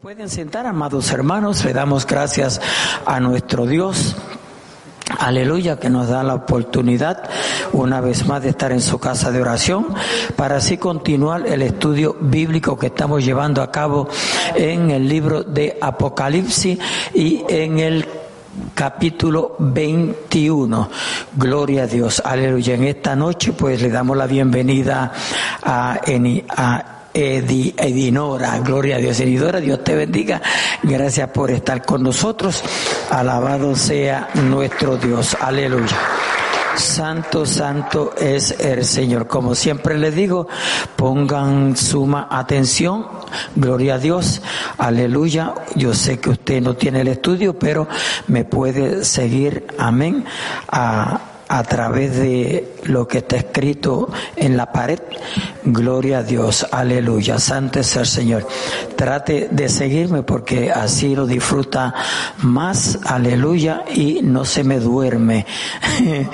pueden sentar, amados hermanos, le damos gracias a nuestro Dios. Aleluya, que nos da la oportunidad una vez más de estar en su casa de oración para así continuar el estudio bíblico que estamos llevando a cabo en el libro de Apocalipsis y en el capítulo 21. Gloria a Dios. Aleluya. En esta noche pues le damos la bienvenida a, a Edinora, gloria a Dios, Edinora, Dios te bendiga, gracias por estar con nosotros, alabado sea nuestro Dios, aleluya. Santo, santo es el Señor. Como siempre les digo, pongan suma atención. Gloria a Dios. Aleluya. Yo sé que usted no tiene el estudio, pero me puede seguir. Amén. A través de lo que está escrito en la pared. Gloria a Dios, aleluya, santo es el Señor. Trate de seguirme porque así lo disfruta más, aleluya, y no se me duerme.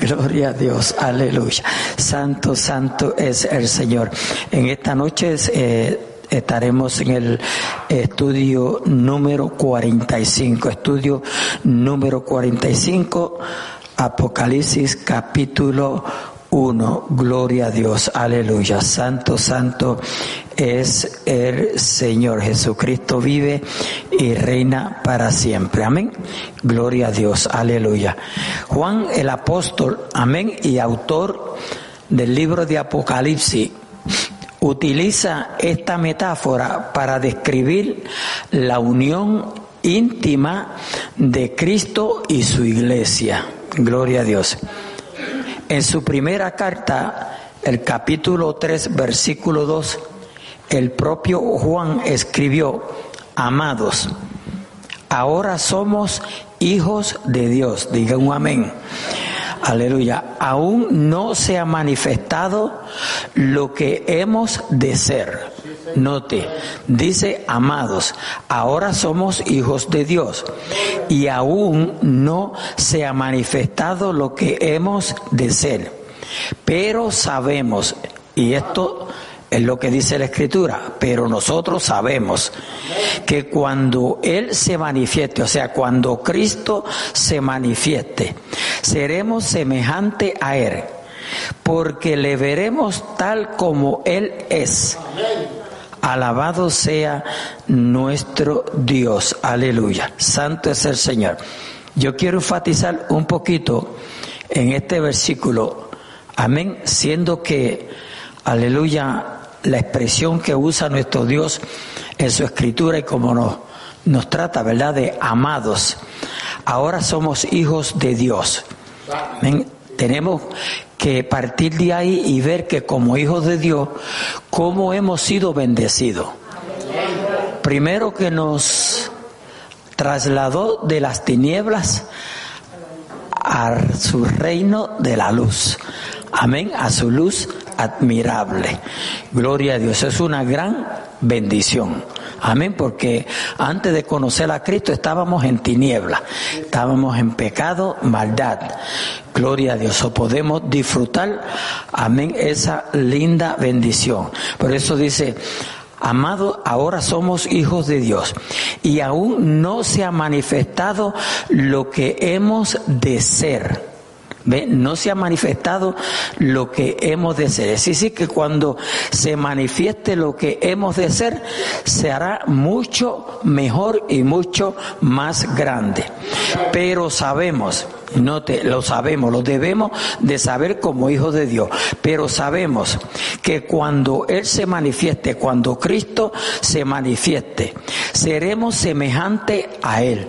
Gloria a Dios, aleluya. Santo, santo es el Señor. En esta noche eh, estaremos en el estudio número 45, estudio número 45 Apocalipsis capítulo 1. Gloria a Dios. Aleluya. Santo, santo es el Señor. Jesucristo vive y reina para siempre. Amén. Gloria a Dios. Aleluya. Juan el apóstol. Amén. Y autor del libro de Apocalipsis utiliza esta metáfora para describir la unión íntima de Cristo y su iglesia. Gloria a Dios. En su primera carta, el capítulo 3, versículo 2, el propio Juan escribió, amados, ahora somos hijos de Dios. Digan un amén. Aleluya. Aún no se ha manifestado lo que hemos de ser. Note, dice, amados, ahora somos hijos de Dios y aún no se ha manifestado lo que hemos de ser. Pero sabemos, y esto es lo que dice la escritura, pero nosotros sabemos que cuando Él se manifieste, o sea, cuando Cristo se manifieste, seremos semejante a Él, porque le veremos tal como Él es. Alabado sea nuestro Dios. Aleluya. Santo es el Señor. Yo quiero enfatizar un poquito en este versículo. Amén. Siendo que, aleluya, la expresión que usa nuestro Dios en su escritura y como nos, nos trata, ¿verdad? De amados. Ahora somos hijos de Dios. Tenemos que partir de ahí y ver que como hijos de Dios, cómo hemos sido bendecidos. Primero que nos trasladó de las tinieblas a su reino de la luz. Amén, a su luz admirable. Gloria a Dios, es una gran bendición. Amén, porque antes de conocer a Cristo estábamos en tinieblas, estábamos en pecado, maldad. Gloria a Dios, o podemos disfrutar, amén, esa linda bendición. Por eso dice, Amado, ahora somos hijos de Dios y aún no se ha manifestado lo que hemos de ser no se ha manifestado lo que hemos de ser. Es decir, que cuando se manifieste lo que hemos de ser, se hará mucho mejor y mucho más grande. Pero sabemos, no te, lo sabemos, lo debemos de saber como hijos de Dios, pero sabemos que cuando Él se manifieste, cuando Cristo se manifieste, seremos semejantes a Él.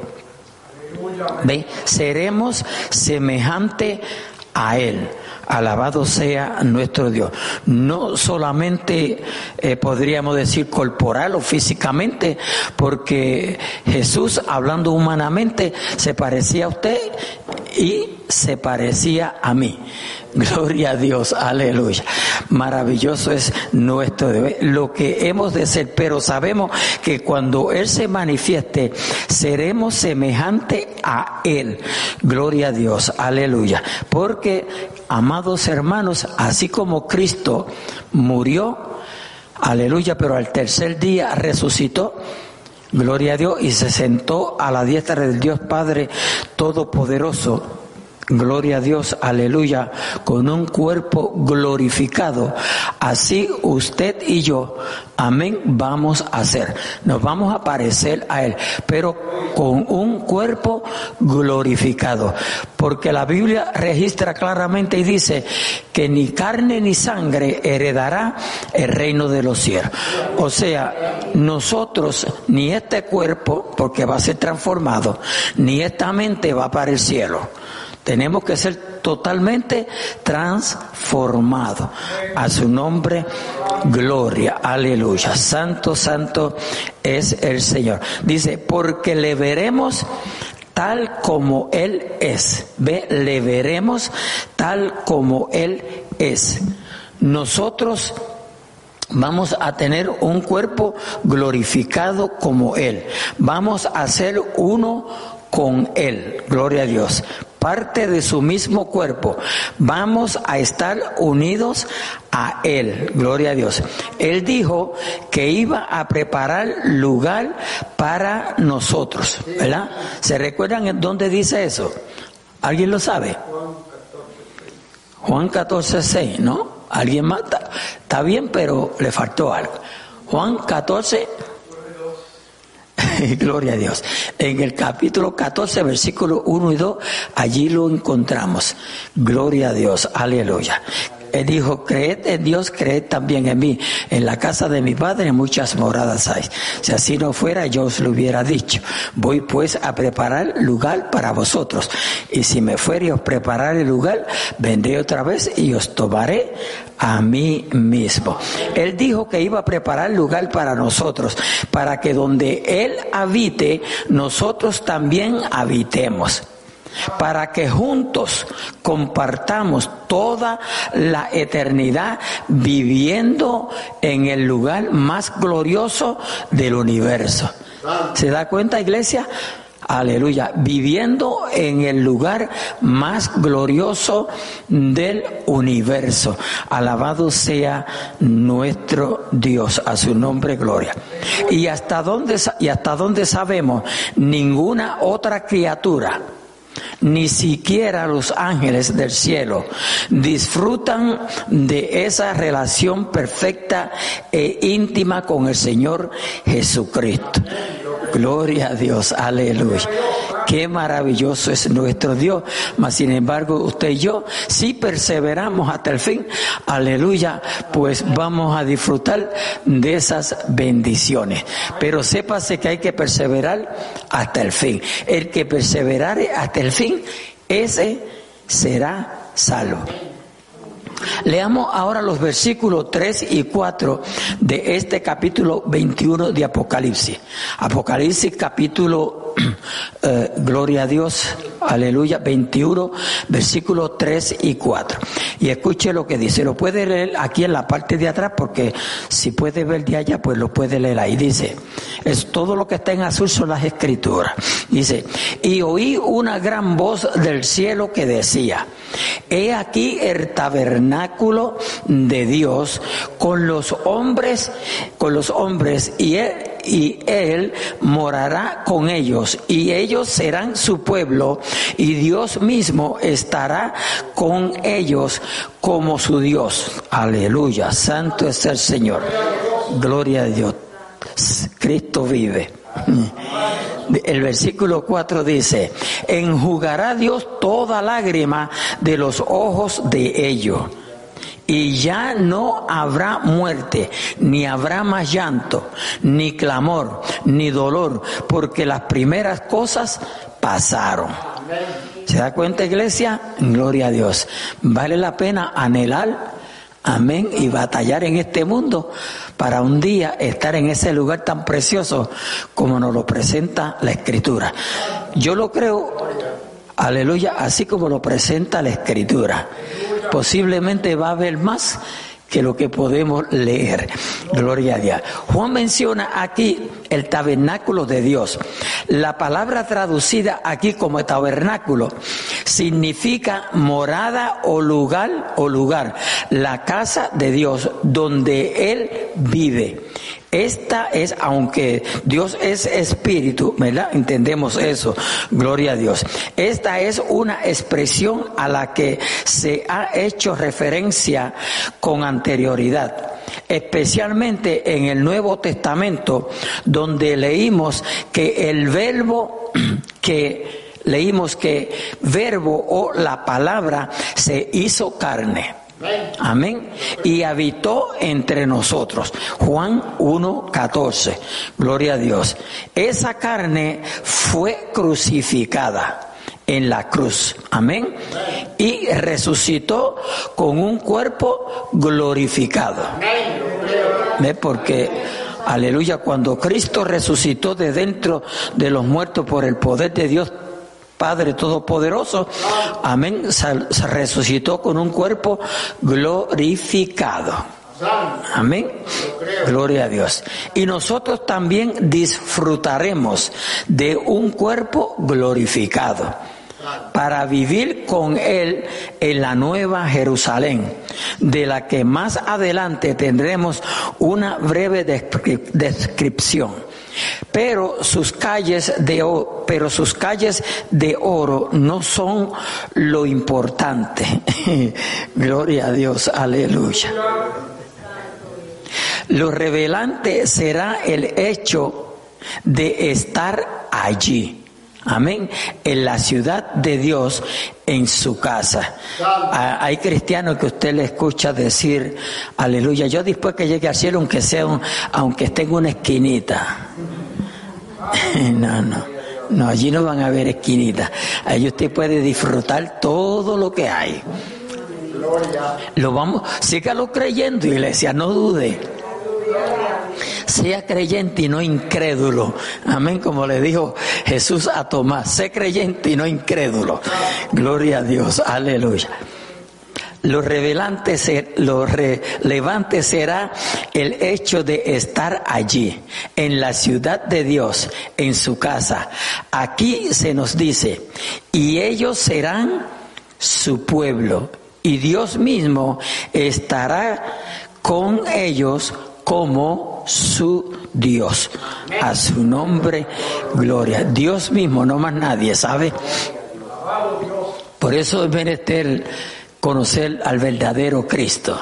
¿Ve? Seremos semejante a Él. Alabado sea nuestro Dios. No solamente eh, podríamos decir corporal o físicamente, porque Jesús, hablando humanamente, se parecía a usted y se parecía a mí. Gloria a Dios, aleluya. Maravilloso es nuestro deber, lo que hemos de ser, pero sabemos que cuando Él se manifieste, seremos semejante a Él. Gloria a Dios, aleluya. Porque, amados hermanos, así como Cristo murió, aleluya, pero al tercer día resucitó, Gloria a Dios. Y se sentó a la diestra del Dios Padre Todopoderoso. Gloria a Dios, aleluya, con un cuerpo glorificado. Así usted y yo, amén, vamos a ser. Nos vamos a parecer a Él, pero con un cuerpo glorificado. Porque la Biblia registra claramente y dice que ni carne ni sangre heredará el reino de los cielos. O sea, nosotros, ni este cuerpo, porque va a ser transformado, ni esta mente va para el cielo. Tenemos que ser totalmente transformados. A su nombre, gloria, aleluya. Santo, santo es el Señor. Dice, porque le veremos tal como Él es. Ve, le veremos tal como Él es. Nosotros Vamos a tener un cuerpo glorificado como Él. Vamos a ser uno con Él. Gloria a Dios parte de su mismo cuerpo. Vamos a estar unidos a Él. Gloria a Dios. Él dijo que iba a preparar lugar para nosotros. ¿Verdad? ¿Se recuerdan dónde dice eso? ¿Alguien lo sabe? Juan 14, 6, ¿no? ¿Alguien más? Está bien, pero le faltó algo. Juan 14, Gloria a Dios. En el capítulo 14, versículo 1 y 2, allí lo encontramos. Gloria a Dios. Aleluya. Él dijo, creed en Dios, creed también en mí. En la casa de mi padre muchas moradas hay. Si así no fuera, yo os lo hubiera dicho. Voy pues a preparar lugar para vosotros. Y si me fuere os preparar el lugar, vendré otra vez y os tomaré a mí mismo. Él dijo que iba a preparar lugar para nosotros, para que donde Él habite, nosotros también habitemos para que juntos compartamos toda la eternidad viviendo en el lugar más glorioso del universo. ¿Se da cuenta, iglesia? Aleluya, viviendo en el lugar más glorioso del universo. Alabado sea nuestro Dios, a su nombre gloria. Y hasta dónde y hasta dónde sabemos ninguna otra criatura ni siquiera los ángeles del cielo disfrutan de esa relación perfecta e íntima con el Señor Jesucristo. Gloria a Dios, aleluya. Qué maravilloso es nuestro Dios. Mas sin embargo, usted y yo, si perseveramos hasta el fin, aleluya, pues vamos a disfrutar de esas bendiciones. Pero sépase que hay que perseverar hasta el fin. El que perseverare hasta el fin, ese será salvo. Leamos ahora los versículos 3 y 4 de este capítulo 21 de Apocalipsis. Apocalipsis capítulo, eh, gloria a Dios, aleluya, 21, versículos 3 y 4. Y escuche lo que dice, lo puede leer aquí en la parte de atrás porque si puede ver de allá, pues lo puede leer ahí. Dice, es todo lo que está en azul son las escrituras. Dice, y oí una gran voz del cielo que decía, he aquí el tabernáculo de Dios con los hombres, con los hombres y él, y él morará con ellos y ellos serán su pueblo y Dios mismo estará con ellos como su Dios. Aleluya, santo es el Señor. Gloria a Dios. Cristo vive. El versículo 4 dice, enjugará Dios toda lágrima de los ojos de ellos y ya no habrá muerte, ni habrá más llanto, ni clamor, ni dolor, porque las primeras cosas pasaron. ¿Se da cuenta, iglesia? Gloria a Dios. Vale la pena anhelar, amén, y batallar en este mundo para un día estar en ese lugar tan precioso como nos lo presenta la Escritura. Yo lo creo, aleluya, así como lo presenta la Escritura posiblemente va a haber más que lo que podemos leer. Gloria a Dios. Juan menciona aquí el tabernáculo de Dios. La palabra traducida aquí como tabernáculo significa morada o lugar o lugar, la casa de Dios donde Él vive. Esta es, aunque Dios es espíritu, ¿verdad? Entendemos eso, gloria a Dios. Esta es una expresión a la que se ha hecho referencia con anterioridad especialmente en el Nuevo Testamento, donde leímos que el verbo que leímos que verbo o la palabra se hizo carne. Amén. Y habitó entre nosotros. Juan 1.14. Gloria a Dios. Esa carne fue crucificada en la cruz. Amén. Y resucitó con un cuerpo glorificado. ¿Ve? Porque, aleluya, cuando Cristo resucitó de dentro de los muertos por el poder de Dios, Padre Todopoderoso, amén, se, resucitó con un cuerpo glorificado. Amén. Gloria a Dios. Y nosotros también disfrutaremos de un cuerpo glorificado para vivir con Él en la nueva Jerusalén, de la que más adelante tendremos una breve descripción. Pero sus calles de oro, pero sus calles de oro no son lo importante. Gloria a Dios, aleluya. Lo revelante será el hecho de estar allí. Amén. En la ciudad de Dios, en su casa. Ah, hay cristianos que usted le escucha decir, aleluya, yo después que llegue al cielo, aunque sea aunque esté en una esquinita. No, no. No, allí no van a haber esquinitas. Allí usted puede disfrutar todo lo que hay. Lo vamos, sígalo creyendo, iglesia, no dude. Sea creyente y no incrédulo. Amén, como le dijo Jesús a Tomás. Sé creyente y no incrédulo. Gloria a Dios. Aleluya. Lo, revelante, lo relevante será el hecho de estar allí, en la ciudad de Dios, en su casa. Aquí se nos dice, y ellos serán su pueblo, y Dios mismo estará con ellos como su Dios. A su nombre, gloria. Dios mismo, no más nadie, ¿sabe? Por eso es menester conocer al verdadero Cristo.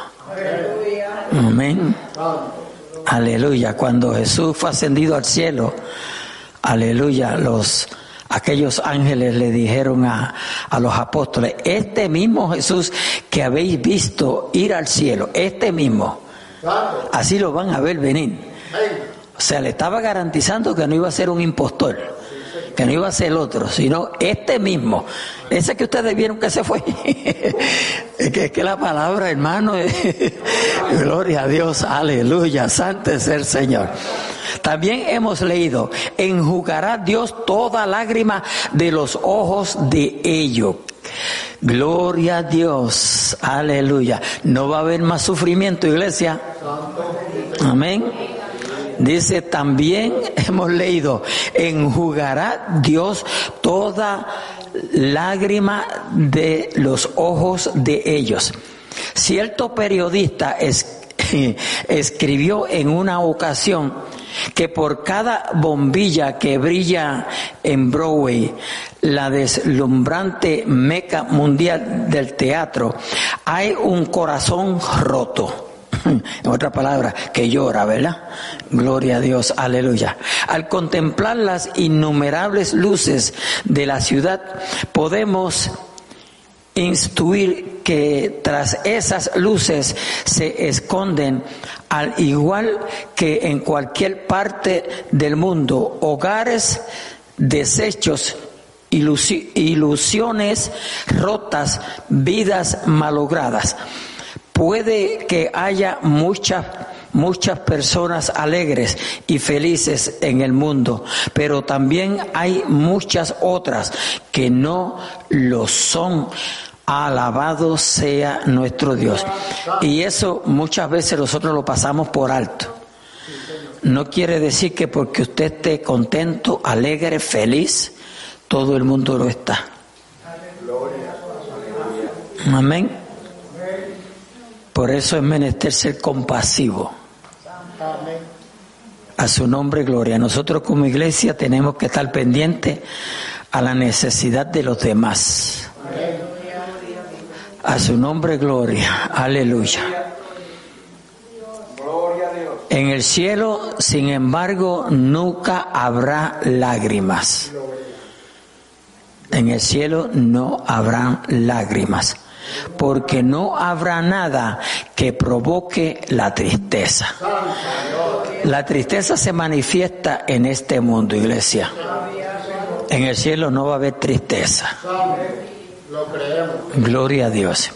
Amén. Aleluya. Cuando Jesús fue ascendido al cielo, aleluya, los aquellos ángeles le dijeron a, a, los apóstoles, este mismo Jesús que habéis visto ir al cielo, este mismo, Así lo van a ver venir. O sea, le estaba garantizando que no iba a ser un impostor, que no iba a ser el otro, sino este mismo. Ese que ustedes vieron que se fue. es, que, es que la palabra, hermano, es gloria a Dios, aleluya, santo es el Señor. También hemos leído, enjugará Dios toda lágrima de los ojos de ellos. Gloria a Dios, aleluya. No va a haber más sufrimiento, iglesia. Amén. Dice también, hemos leído, enjugará Dios toda lágrima de los ojos de ellos. Cierto periodista escribió en una ocasión, que por cada bombilla que brilla en Broadway, la deslumbrante meca mundial del teatro, hay un corazón roto. En otra palabra, que llora, ¿verdad? Gloria a Dios, aleluya. Al contemplar las innumerables luces de la ciudad, podemos instruir que tras esas luces se esconden, al igual que en cualquier parte del mundo, hogares desechos, ilusiones rotas, vidas malogradas. Puede que haya muchas muchas personas alegres y felices en el mundo, pero también hay muchas otras que no lo son. Alabado sea nuestro Dios. Y eso muchas veces nosotros lo pasamos por alto. No quiere decir que porque usted esté contento, alegre, feliz, todo el mundo lo está. Amén. Por eso es menester ser compasivo. A su nombre, gloria. Nosotros como iglesia tenemos que estar pendientes a la necesidad de los demás. A su nombre, gloria. Aleluya. En el cielo, sin embargo, nunca habrá lágrimas. En el cielo no habrá lágrimas, porque no habrá nada que provoque la tristeza. La tristeza se manifiesta en este mundo, iglesia. En el cielo no va a haber tristeza. Gloria a Dios.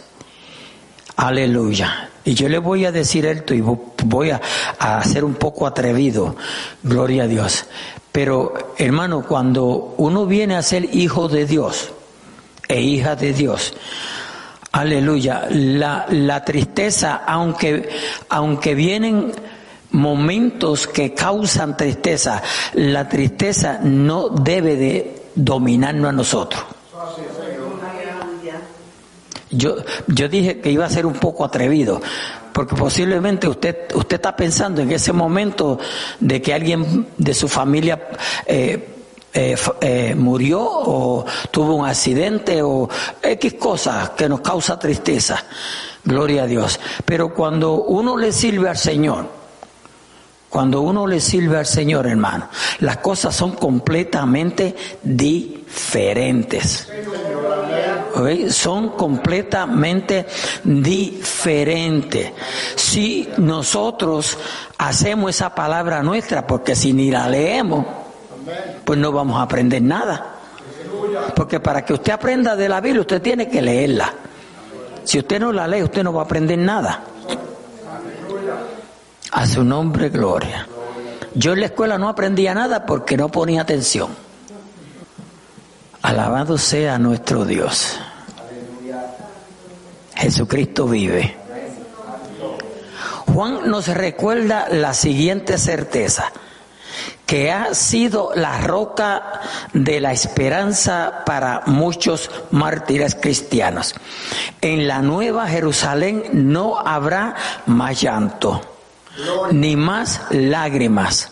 Aleluya. Y yo le voy a decir esto y voy a, a ser un poco atrevido. Gloria a Dios. Pero hermano, cuando uno viene a ser hijo de Dios e hija de Dios, aleluya, la, la tristeza, aunque, aunque vienen momentos que causan tristeza, la tristeza no debe de dominarnos a nosotros. Yo, yo dije que iba a ser un poco atrevido, porque posiblemente usted, usted está pensando en ese momento de que alguien de su familia eh, eh, eh, murió o tuvo un accidente o X cosas que nos causa tristeza. Gloria a Dios. Pero cuando uno le sirve al Señor, cuando uno le sirve al Señor, hermano, las cosas son completamente diferentes son completamente diferentes. Si nosotros hacemos esa palabra nuestra, porque si ni la leemos, pues no vamos a aprender nada. Porque para que usted aprenda de la Biblia, usted tiene que leerla. Si usted no la lee, usted no va a aprender nada. A su nombre, gloria. Yo en la escuela no aprendía nada porque no ponía atención. Alabado sea nuestro Dios. Jesucristo vive. Juan nos recuerda la siguiente certeza, que ha sido la roca de la esperanza para muchos mártires cristianos. En la nueva Jerusalén no habrá más llanto, ni más lágrimas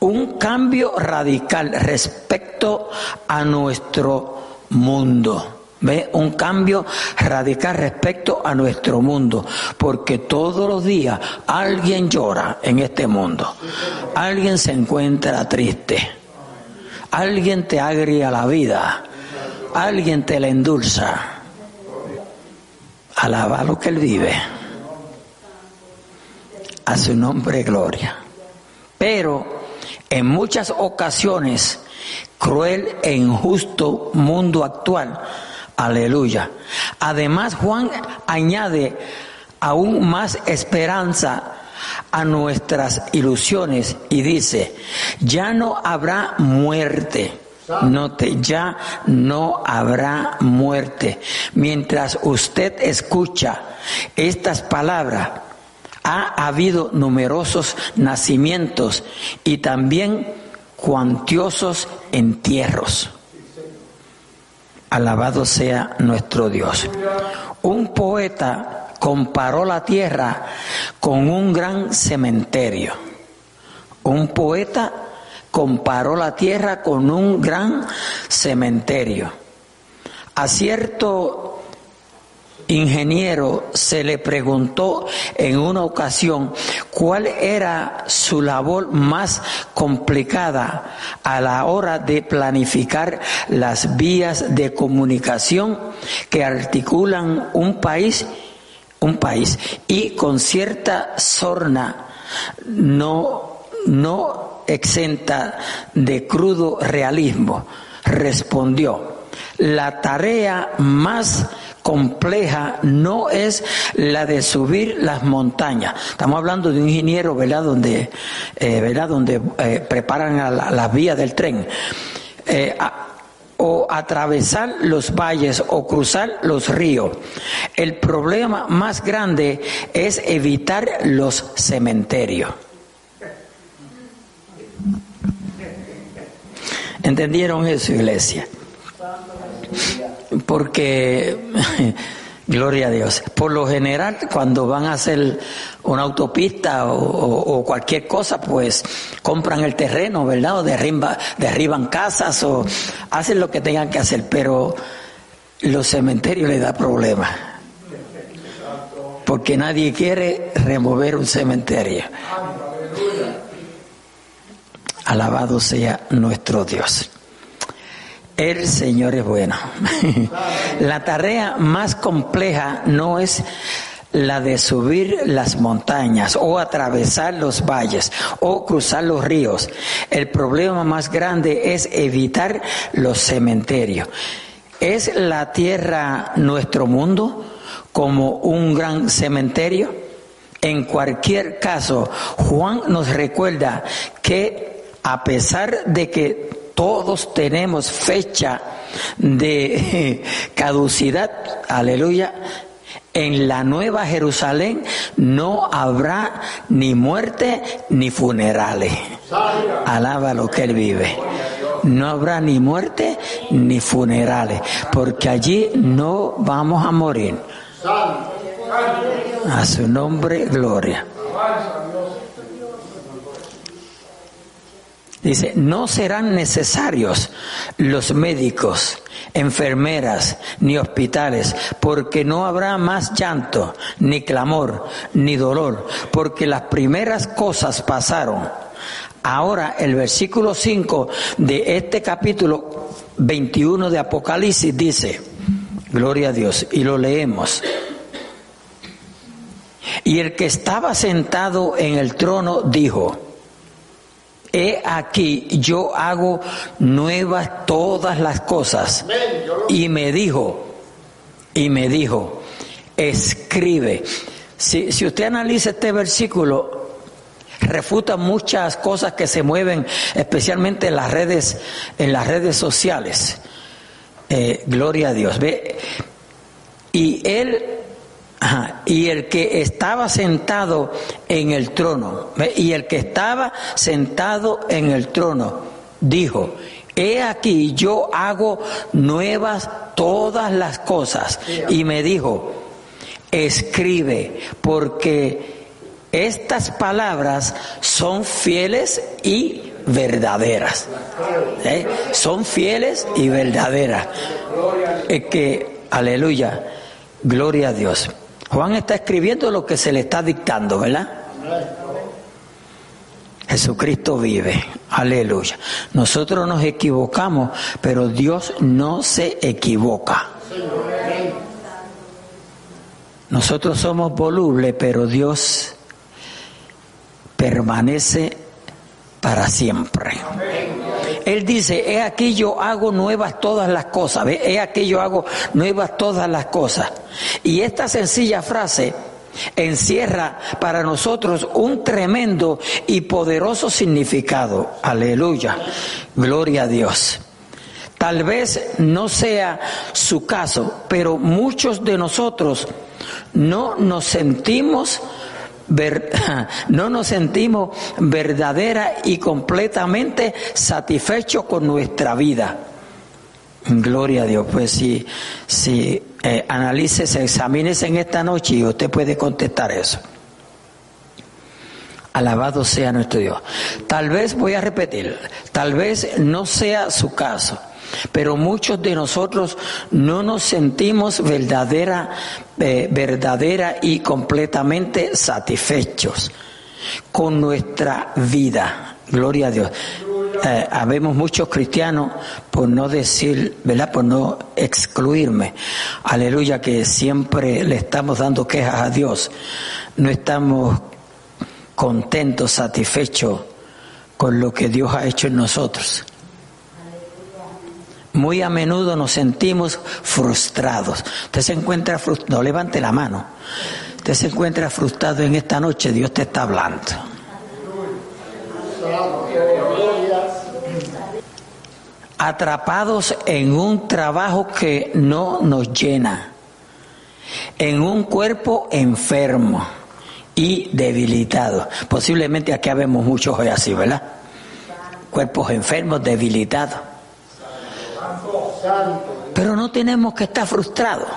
un cambio radical respecto a nuestro mundo. ¿Ve? Un cambio radical respecto a nuestro mundo, porque todos los días alguien llora en este mundo, alguien se encuentra triste, alguien te agria la vida, alguien te la endulza. Alaba lo que él vive. A su nombre gloria. Pero en muchas ocasiones, cruel e injusto mundo actual. Aleluya. Además, Juan añade aún más esperanza a nuestras ilusiones y dice, ya no habrá muerte. Note, ya no habrá muerte. Mientras usted escucha estas palabras, ha habido numerosos nacimientos y también cuantiosos entierros. Alabado sea nuestro Dios. Un poeta comparó la tierra con un gran cementerio. Un poeta comparó la tierra con un gran cementerio. A cierto ingeniero se le preguntó en una ocasión cuál era su labor más complicada a la hora de planificar las vías de comunicación que articulan un país un país y con cierta sorna no no exenta de crudo realismo respondió la tarea más compleja no es la de subir las montañas. Estamos hablando de un ingeniero, ¿verdad? Donde, eh, ¿verdad? Donde eh, preparan las la vías del tren. Eh, o atravesar los valles o cruzar los ríos. El problema más grande es evitar los cementerios. ¿Entendieron eso, iglesia? Porque Gloria a Dios. Por lo general, cuando van a hacer una autopista o, cualquier cosa, pues compran el terreno, ¿verdad? O derriban casas o hacen lo que tengan que hacer, pero los cementerios les da problemas. Porque nadie quiere remover un cementerio. Alabado sea nuestro Dios. El Señor es bueno. la tarea más compleja no es la de subir las montañas o atravesar los valles o cruzar los ríos. El problema más grande es evitar los cementerios. ¿Es la tierra nuestro mundo como un gran cementerio? En cualquier caso, Juan nos recuerda que a pesar de que todos tenemos fecha de caducidad, aleluya. En la nueva Jerusalén no habrá ni muerte ni funerales. Alaba lo que Él vive. No habrá ni muerte ni funerales, porque allí no vamos a morir. A su nombre, gloria. Dice, no serán necesarios los médicos, enfermeras, ni hospitales, porque no habrá más llanto, ni clamor, ni dolor, porque las primeras cosas pasaron. Ahora el versículo 5 de este capítulo 21 de Apocalipsis dice, Gloria a Dios, y lo leemos. Y el que estaba sentado en el trono dijo, He aquí, yo hago nuevas todas las cosas. Y me dijo, y me dijo, escribe. Si, si usted analiza este versículo, refuta muchas cosas que se mueven, especialmente en las redes, en las redes sociales. Eh, gloria a Dios. Ve, y él y el que estaba sentado en el trono, y el que estaba sentado en el trono, dijo, he aquí yo hago nuevas todas las cosas. Y me dijo, escribe, porque estas palabras son fieles y verdaderas. ¿Eh? Son fieles y verdaderas. Es que, aleluya, gloria a Dios. Juan está escribiendo lo que se le está dictando, ¿verdad? Jesucristo vive, aleluya. Nosotros nos equivocamos, pero Dios no se equivoca. Nosotros somos volubles, pero Dios permanece para siempre. Él dice, he aquí yo hago nuevas todas las cosas, he aquí yo hago nuevas todas las cosas. Y esta sencilla frase encierra para nosotros un tremendo y poderoso significado. Aleluya, gloria a Dios. Tal vez no sea su caso, pero muchos de nosotros no nos sentimos no nos sentimos verdadera y completamente satisfechos con nuestra vida. Gloria a Dios. Pues si, si eh, analices, examines en esta noche y usted puede contestar eso. Alabado sea nuestro Dios. Tal vez, voy a repetir, tal vez no sea su caso, pero muchos de nosotros no nos sentimos verdadera, eh, verdadera y completamente satisfechos con nuestra vida. Gloria a Dios. Eh, habemos muchos cristianos, por no decir, ¿verdad? Por no excluirme. Aleluya, que siempre le estamos dando quejas a Dios. No estamos contentos, satisfechos con lo que Dios ha hecho en nosotros muy a menudo nos sentimos frustrados. Usted se encuentra frustrado, no levante la mano. Usted se encuentra frustrado en esta noche, Dios te está hablando. Atrapados en un trabajo que no nos llena, en un cuerpo enfermo y debilitado. Posiblemente aquí habemos muchos hoy así, ¿verdad? Cuerpos enfermos, debilitados pero no tenemos que estar frustrados.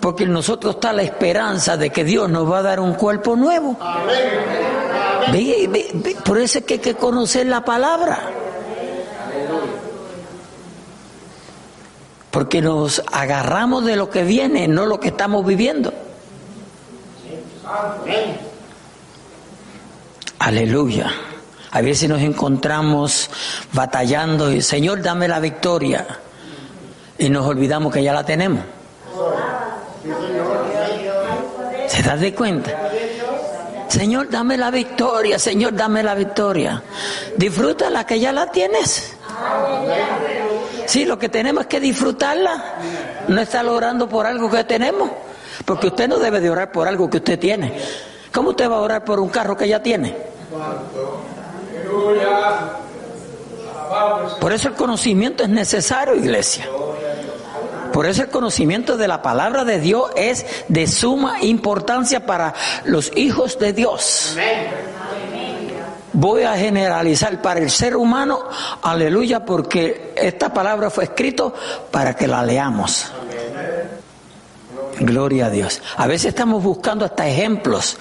Porque en nosotros está la esperanza de que Dios nos va a dar un cuerpo nuevo. por eso es que hay que conocer la palabra. Porque nos agarramos de lo que viene, no lo que estamos viviendo. Aleluya. A veces nos encontramos batallando y Señor, dame la victoria. Y nos olvidamos que ya la tenemos. ¿Se das de cuenta? Señor, dame la victoria, Señor, dame la victoria. Disfruta la que ya la tienes. Sí, lo que tenemos es que disfrutarla. No estar orando por algo que tenemos. Porque usted no debe de orar por algo que usted tiene. ¿Cómo usted va a orar por un carro que ya tiene? Por eso el conocimiento es necesario, iglesia. Por eso el conocimiento de la palabra de Dios es de suma importancia para los hijos de Dios. Voy a generalizar para el ser humano, aleluya, porque esta palabra fue escrita para que la leamos. Gloria a Dios. A veces estamos buscando hasta ejemplos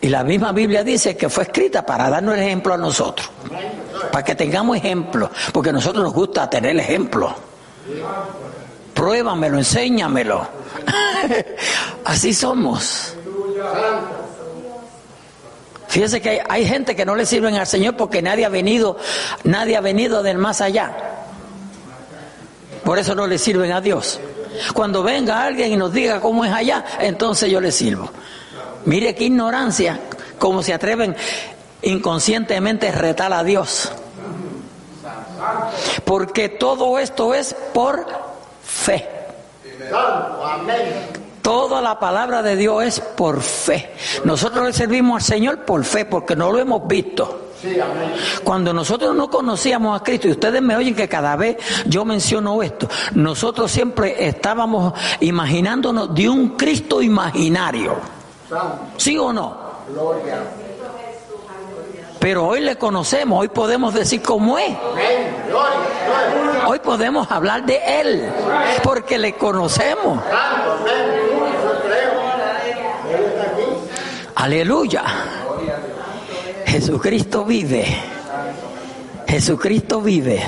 y la misma Biblia dice que fue escrita para darnos el ejemplo a nosotros, para que tengamos ejemplo, porque a nosotros nos gusta tener ejemplo. Pruébamelo, enséñamelo. Así somos. Fíjese que hay, gente que no le sirven al Señor porque nadie ha venido, nadie ha venido del más allá. Por eso no le sirven a Dios. Cuando venga alguien y nos diga cómo es allá, entonces yo le sirvo. Mire qué ignorancia, como se atreven inconscientemente a retar a Dios. Porque todo esto es por fe. Toda la palabra de Dios es por fe. Nosotros le servimos al Señor por fe, porque no lo hemos visto. Cuando nosotros no conocíamos a Cristo, y ustedes me oyen que cada vez yo menciono esto, nosotros siempre estábamos imaginándonos de un Cristo imaginario. ¿Sí o no? Pero hoy le conocemos, hoy podemos decir cómo es. Hoy podemos hablar de Él, porque le conocemos. Aleluya. Jesucristo vive. Jesucristo vive.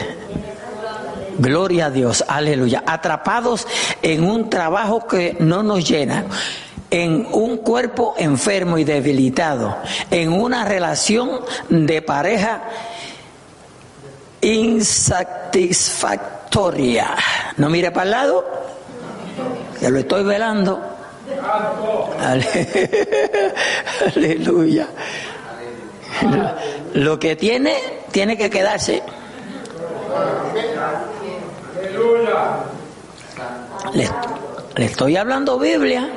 Gloria a Dios, aleluya. Atrapados en un trabajo que no nos llena, en un cuerpo enfermo y debilitado, en una relación de pareja insatisfactoria. No mire para el lado, que lo estoy velando. Aleluya. Lo que tiene, tiene que quedarse. Le, le estoy hablando Biblia.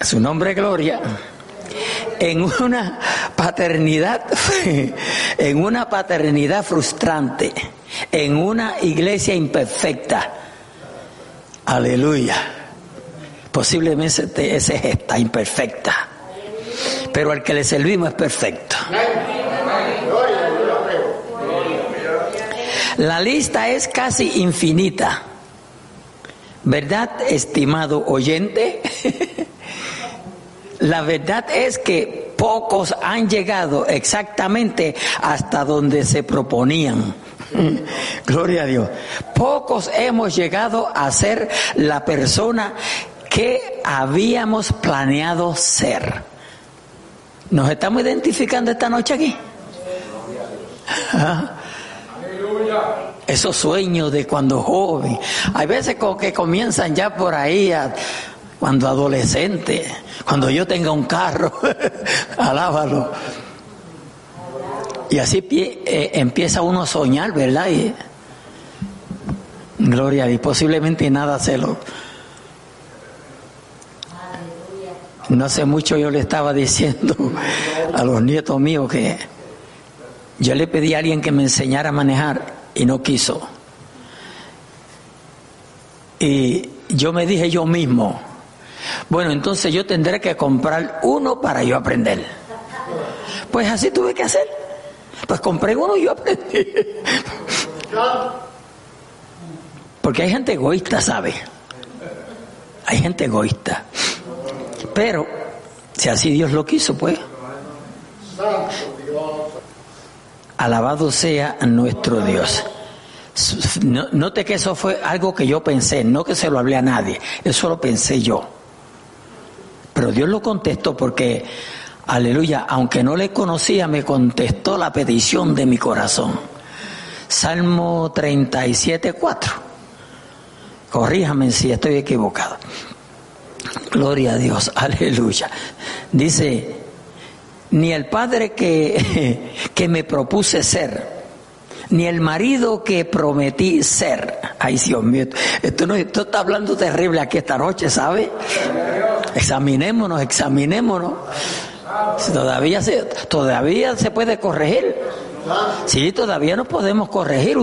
Su nombre es Gloria. En una paternidad, en una paternidad frustrante, en una iglesia imperfecta, Aleluya. Posiblemente ese está imperfecta, pero al que le servimos es perfecto. La lista es casi infinita. ¿Verdad, estimado oyente? La verdad es que pocos han llegado exactamente hasta donde se proponían. Gloria a Dios. Pocos hemos llegado a ser la persona que habíamos planeado ser. ¿Nos estamos identificando esta noche aquí? Esos sueños de cuando joven. Hay veces que comienzan ya por ahí, cuando adolescente, cuando yo tenga un carro, alábalo y así eh, empieza uno a soñar, ¿verdad? Y, gloria Dios, posiblemente nada se lo... No hace mucho yo le estaba diciendo a los nietos míos que yo le pedí a alguien que me enseñara a manejar y no quiso. Y yo me dije yo mismo, bueno, entonces yo tendré que comprar uno para yo aprender. Pues así tuve que hacer. Pues compré uno y yo aprendí. Porque hay gente egoísta, ¿sabe? Hay gente egoísta. Pero, si así Dios lo quiso, pues. Alabado sea nuestro Dios. Note que eso fue algo que yo pensé, no que se lo hablé a nadie, eso lo pensé yo. Pero Dios lo contestó porque, aleluya, aunque no le conocía, me contestó la petición de mi corazón. Salmo 37, 4. Corríjame si estoy equivocado. Gloria a Dios, aleluya. Dice, ni el padre que, que me propuse ser, ni el marido que prometí ser. Ay, Dios mío, esto, no, está hablando terrible aquí esta noche, ¿sabe? Examinémonos, examinémonos. Todavía se, todavía se puede corregir. Sí, todavía nos podemos corregir.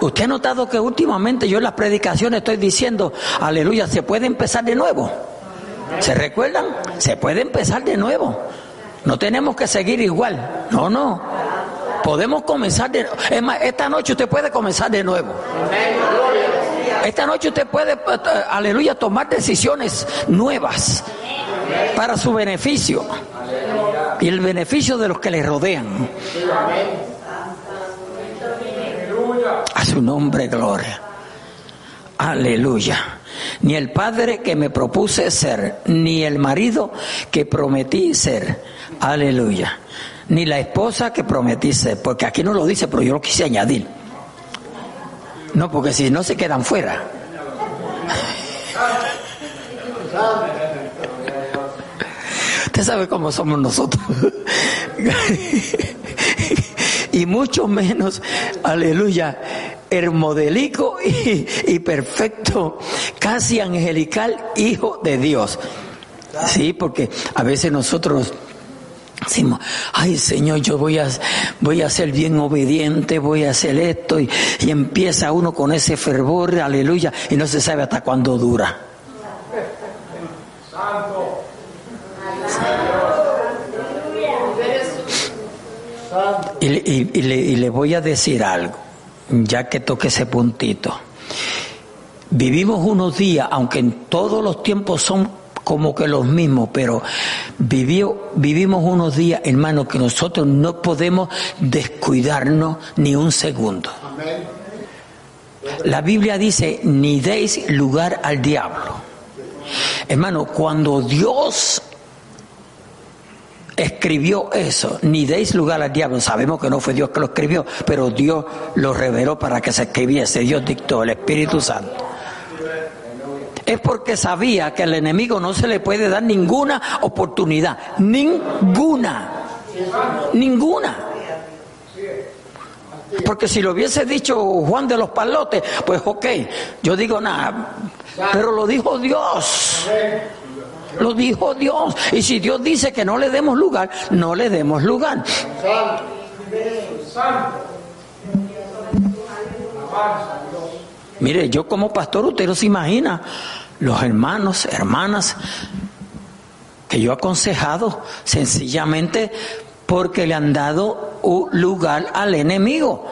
Usted ha notado que últimamente yo en las predicaciones estoy diciendo, aleluya, se puede empezar de nuevo. ¿Se recuerdan? Se puede empezar de nuevo. No tenemos que seguir igual. No, no. Podemos comenzar de nuevo. Es más, esta noche usted puede comenzar de nuevo. Esta noche usted puede, eh, aleluya, tomar decisiones nuevas para su beneficio y el beneficio de los que le rodean. A su nombre, gloria. Aleluya. Ni el padre que me propuse ser, ni el marido que prometí ser. Aleluya. Ni la esposa que prometí ser, porque aquí no lo dice, pero yo lo quise añadir. No, porque si no se quedan fuera. Usted sabe cómo somos nosotros. y mucho menos, aleluya, hermodelico y, y perfecto, casi angelical hijo de Dios. Sí, porque a veces nosotros decimos, ay Señor, yo voy a, voy a ser bien obediente, voy a hacer esto, y, y empieza uno con ese fervor, aleluya, y no se sabe hasta cuándo dura. Y, le, voy a decir algo, ya que toque ese puntito. Vivimos unos días, aunque en todos los tiempos son como que los mismos, pero vivimos unos días, hermano, que nosotros no podemos descuidarnos ni un segundo. La Biblia dice, ni deis lugar al diablo. Hermano, cuando Dios escribió eso, ni deis lugar al diablo. Sabemos que no fue Dios que lo escribió, pero Dios lo reveló para que se escribiese. Dios dictó, el Espíritu Santo. Es porque sabía que al enemigo no se le puede dar ninguna oportunidad. Ninguna. Ninguna. Porque si lo hubiese dicho Juan de los Palotes, pues ok, yo digo nada. Pero lo dijo Dios. Lo dijo Dios. Y si Dios dice que no le demos lugar, no le demos lugar. Mire, yo como pastor, usted no se imagina los hermanos, hermanas que yo he aconsejado sencillamente porque le han dado un lugar al enemigo.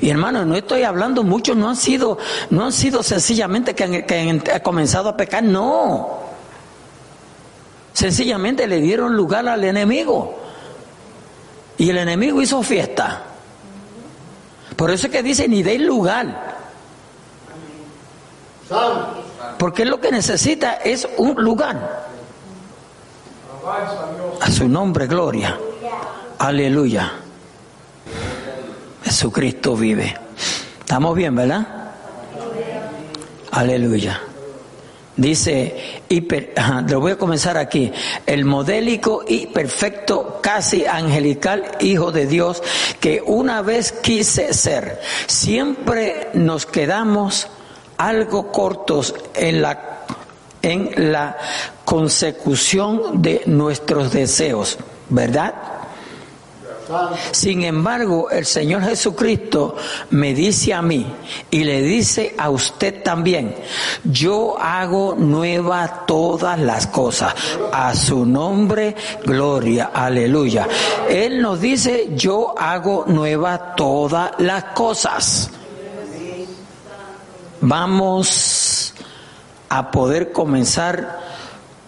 Y hermano, no estoy hablando, muchos no han sido, no han sido sencillamente que han comenzado a pecar, no. Sencillamente le dieron lugar al enemigo. Y el enemigo hizo fiesta. Por eso es que dice, ni deis lugar. Porque lo que necesita es un lugar. A su nombre, gloria. Aleluya. Jesucristo vive. ¿Estamos bien, verdad? Aleluya. Dice, hiper, lo voy a comenzar aquí, el modélico y perfecto, casi angelical Hijo de Dios que una vez quise ser. Siempre nos quedamos algo cortos en la, en la consecución de nuestros deseos, ¿verdad? Sin embargo, el Señor Jesucristo me dice a mí y le dice a usted también, yo hago nueva todas las cosas. A su nombre, gloria, aleluya. Él nos dice, yo hago nueva todas las cosas. Vamos a poder comenzar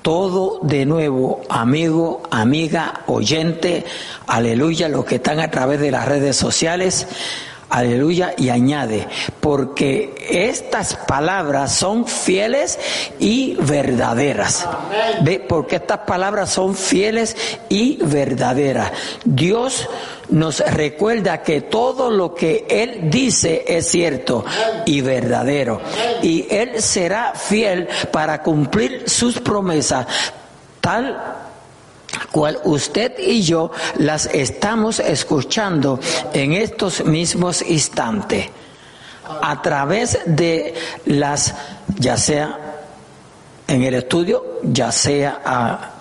todo de nuevo, amigo, amiga, oyente, aleluya, los que están a través de las redes sociales, aleluya, y añade, porque estas palabras son fieles y verdaderas. ¿Ve? Porque estas palabras son fieles y verdaderas. Dios nos recuerda que todo lo que Él dice es cierto y verdadero. Y Él será fiel para cumplir sus promesas, tal cual usted y yo las estamos escuchando en estos mismos instantes, a través de las, ya sea en el estudio, ya sea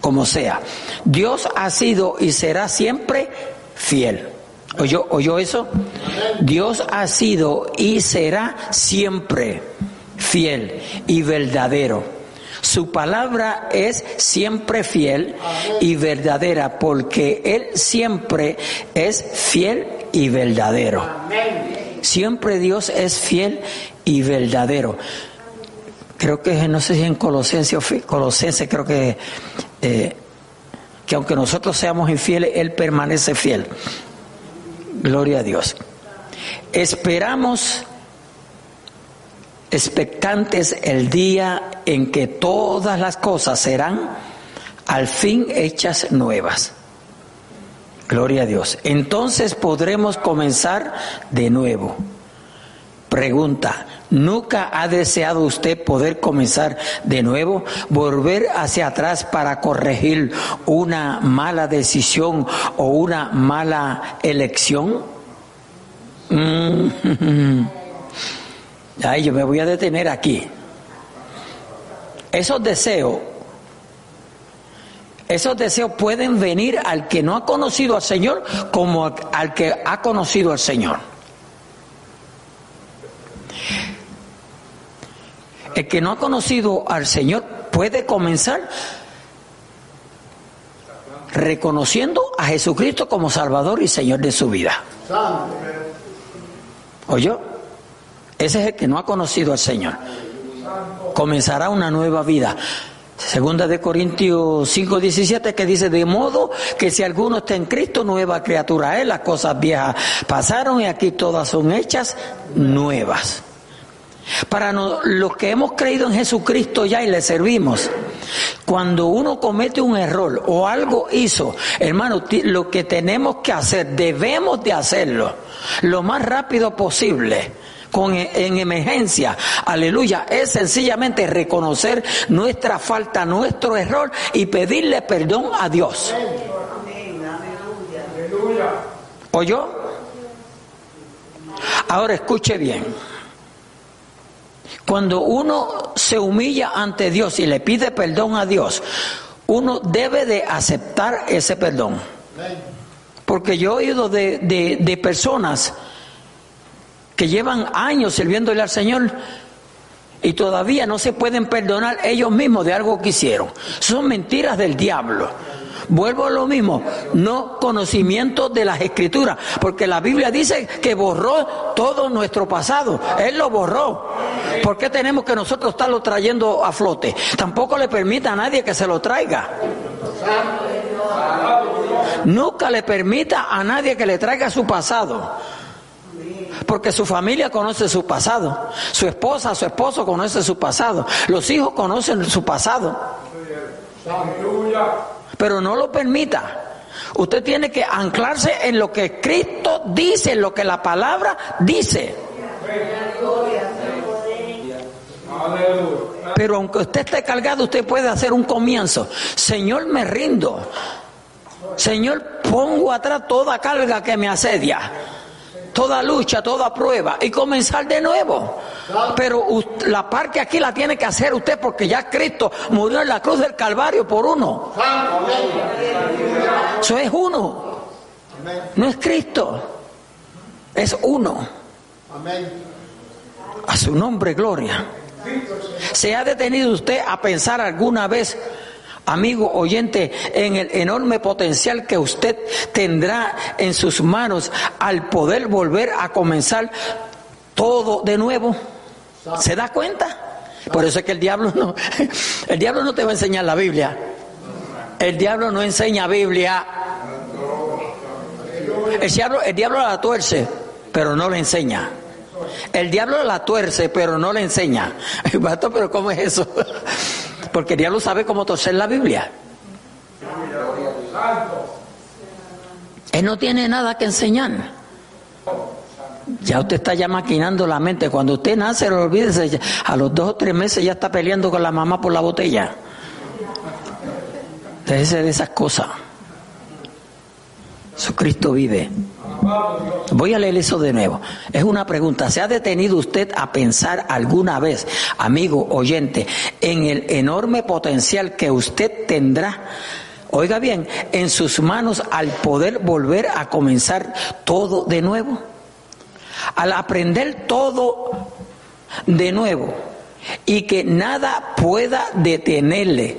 como sea. Dios ha sido y será siempre fiel. ¿Oyó, ¿Oyó eso? Dios ha sido y será siempre fiel y verdadero. Su palabra es siempre fiel y verdadera porque Él siempre es fiel y verdadero. Siempre Dios es fiel y verdadero. Creo que, no sé si en Colosenses, Colosenses creo que eh, que aunque nosotros seamos infieles, Él permanece fiel. Gloria a Dios. Esperamos expectantes el día en que todas las cosas serán al fin hechas nuevas. Gloria a Dios. Entonces podremos comenzar de nuevo. Pregunta, ¿nunca ha deseado usted poder comenzar de nuevo, volver hacia atrás para corregir una mala decisión o una mala elección? Mm. Ay, yo me voy a detener aquí. Esos deseos, esos deseos pueden venir al que no ha conocido al Señor como al que ha conocido al Señor. El que no ha conocido al Señor puede comenzar reconociendo a Jesucristo como Salvador y Señor de su vida. ¿Oyó? Ese es el que no ha conocido al Señor. Comenzará una nueva vida. Segunda de Corintios 5, 17 que dice, de modo que si alguno está en Cristo, nueva criatura es, las cosas viejas pasaron y aquí todas son hechas nuevas. Para los que hemos creído en Jesucristo ya y le servimos, cuando uno comete un error o algo hizo, hermano, lo que tenemos que hacer, debemos de hacerlo lo más rápido posible. Con, en emergencia, aleluya, es sencillamente reconocer nuestra falta, nuestro error y pedirle perdón a Dios. ¿Oyó? Ahora escuche bien. Cuando uno se humilla ante Dios y le pide perdón a Dios, uno debe de aceptar ese perdón. Porque yo he oído de, personas que llevan años sirviéndole al Señor y todavía no se pueden perdonar ellos mismos de algo que hicieron. Son mentiras del diablo. Vuelvo a lo mismo, no conocimiento de las escrituras, porque la Biblia dice que borró todo nuestro pasado, Él lo borró. ¿Por qué tenemos que nosotros estarlo trayendo a flote? Tampoco le permita a nadie que se lo traiga. Nunca le permita a nadie que le traiga su pasado. Porque su familia conoce su pasado. Su esposa, su esposo conoce su pasado. Los hijos conocen su pasado pero no lo permita. Usted tiene que anclarse en lo que Cristo dice, en lo que la palabra dice. Pero aunque usted esté cargado, usted puede hacer un comienzo. Señor, me rindo. Señor, pongo atrás toda carga que me asedia toda lucha, toda prueba y comenzar de nuevo. Pero la parte aquí la tiene que hacer usted porque ya Cristo murió en la cruz del Calvario por uno. Eso es uno. No es Cristo, es uno. A su nombre, gloria. ¿Se ha detenido usted a pensar alguna vez, amigo oyente, en el enorme potencial que usted tendrá en sus manos al poder volver a comenzar todo de nuevo? ¿Se da cuenta? Por eso es que el diablo no, el diablo no te va a enseñar la Biblia. El diablo no enseña Biblia. El diablo, el diablo la tuerce, pero no le enseña. El diablo la tuerce, pero no le enseña. pero ¿cómo es eso? Porque el diablo sabe cómo torcer la Biblia. Él no tiene nada que enseñar. Ya usted está ya maquinando la mente. Cuando usted nace, olvídese, a los dos o tres meses ya está peleando con la mamá por la botella. Déjese de esas cosas. Jesucristo vive. Voy a leer eso de nuevo. Es una pregunta. ¿Se ha detenido usted a pensar alguna vez, amigo oyente, en el enorme potencial que usted tendrá? Oiga bien, en sus manos al poder volver a comenzar todo de nuevo. Al aprender todo de nuevo y que nada pueda detenerle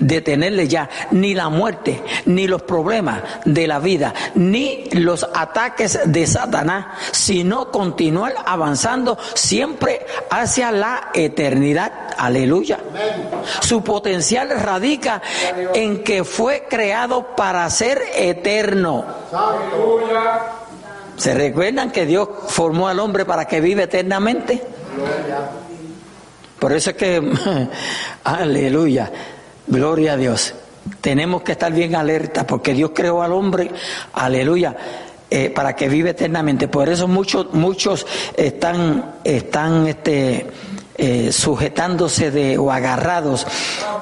detenerle ya ni la muerte, ni los problemas de la vida, ni los ataques de Satanás, sino continuar avanzando siempre hacia la eternidad. Aleluya. Su potencial radica en que fue creado para ser eterno. ¿Se recuerdan que Dios formó al hombre para que vive eternamente? Por eso es que, aleluya. Gloria a Dios. Tenemos que estar bien alerta porque Dios creó al hombre, aleluya, eh, para que vive eternamente. Por eso muchos, muchos están, están este, eh, sujetándose de, o agarrados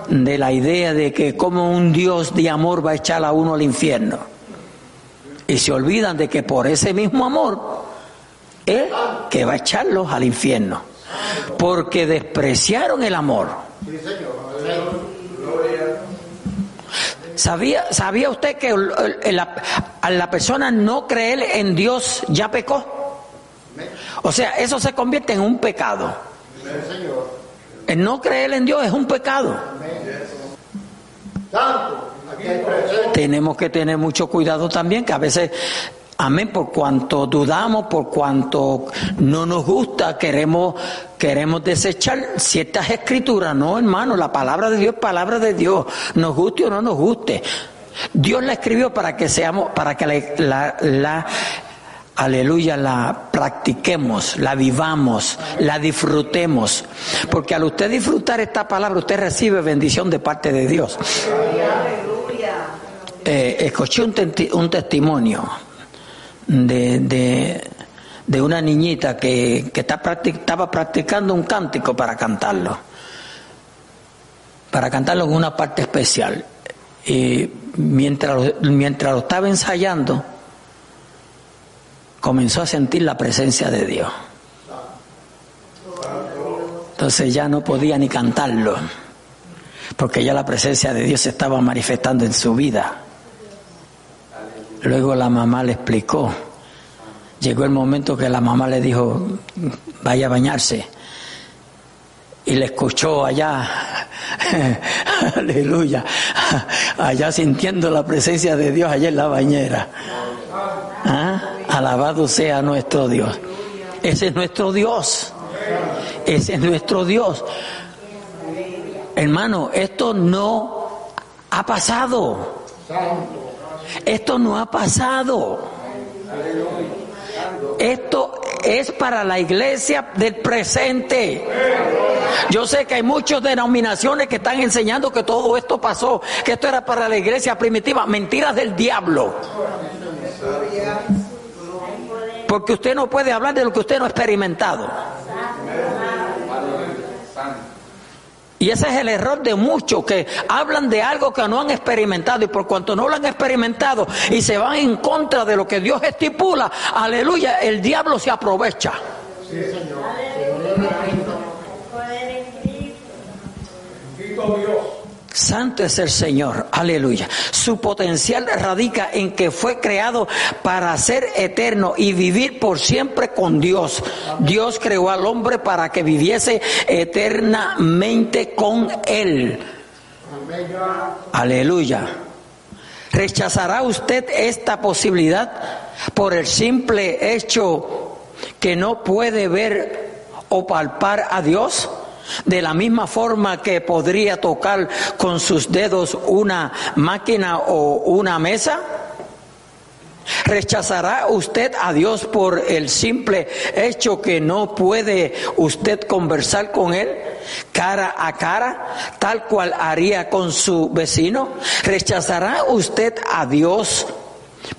de la idea de que como un Dios de amor va a echar a uno al infierno. Y se olvidan de que por ese mismo amor, Él que va a echarlos al infierno. Porque despreciaron el amor. ¿Sabía, ¿Sabía usted que la, a la persona no creer en Dios ya pecó? O sea, eso se convierte en un pecado. El no creer en Dios es un pecado. Tenemos que tener mucho cuidado también, que a veces Amén, por cuanto dudamos, por cuanto no nos gusta, queremos, queremos desechar ciertas escrituras. No, hermano, la palabra de Dios es palabra de Dios, nos guste o no nos guste. Dios la escribió para que seamos, para que la, la aleluya, la practiquemos, la vivamos, la disfrutemos. Porque al usted disfrutar esta palabra, usted recibe bendición de parte de Dios. Eh, escuché un, un testimonio de, de, una niñita que, que estaba practicando un cántico para cantarlo, para cantarlo en una parte especial. Y mientras, mientras lo estaba ensayando, comenzó a sentir la presencia de Dios. Entonces ya no podía ni cantarlo, porque ya la presencia de Dios se estaba manifestando en su vida. Luego la mamá le explicó. Llegó el momento que la mamá le dijo, vaya a bañarse. Y le escuchó allá, aleluya, allá sintiendo la presencia de Dios allá en la bañera. ¿Ah? Alabado sea nuestro Dios. Ese es nuestro Dios. Ese es nuestro Dios. Hermano, esto no ha pasado. Esto no ha pasado. Esto es para la iglesia del presente. Yo sé que hay muchas denominaciones que están enseñando que todo esto pasó, que esto era para la iglesia primitiva. Mentiras del diablo. Porque usted no puede hablar de lo que usted no ha experimentado. Y ese es el error de muchos que hablan de algo que no han experimentado y por cuanto no lo han experimentado y se van en contra de lo que Dios estipula, aleluya, el diablo se aprovecha. Sí, Señor. Santo es el Señor, aleluya. Su potencial radica en que fue creado para ser eterno y vivir por siempre con Dios. Dios creó al hombre para que viviese eternamente con Él. Aleluya. ¿Rechazará usted esta posibilidad por el simple hecho que no puede ver o palpar a Dios? De la misma forma que podría tocar con sus dedos una máquina o una mesa. ¿Rechazará usted a Dios por el simple hecho que no puede usted conversar con Él cara a cara, tal cual haría con su vecino? ¿Rechazará usted a Dios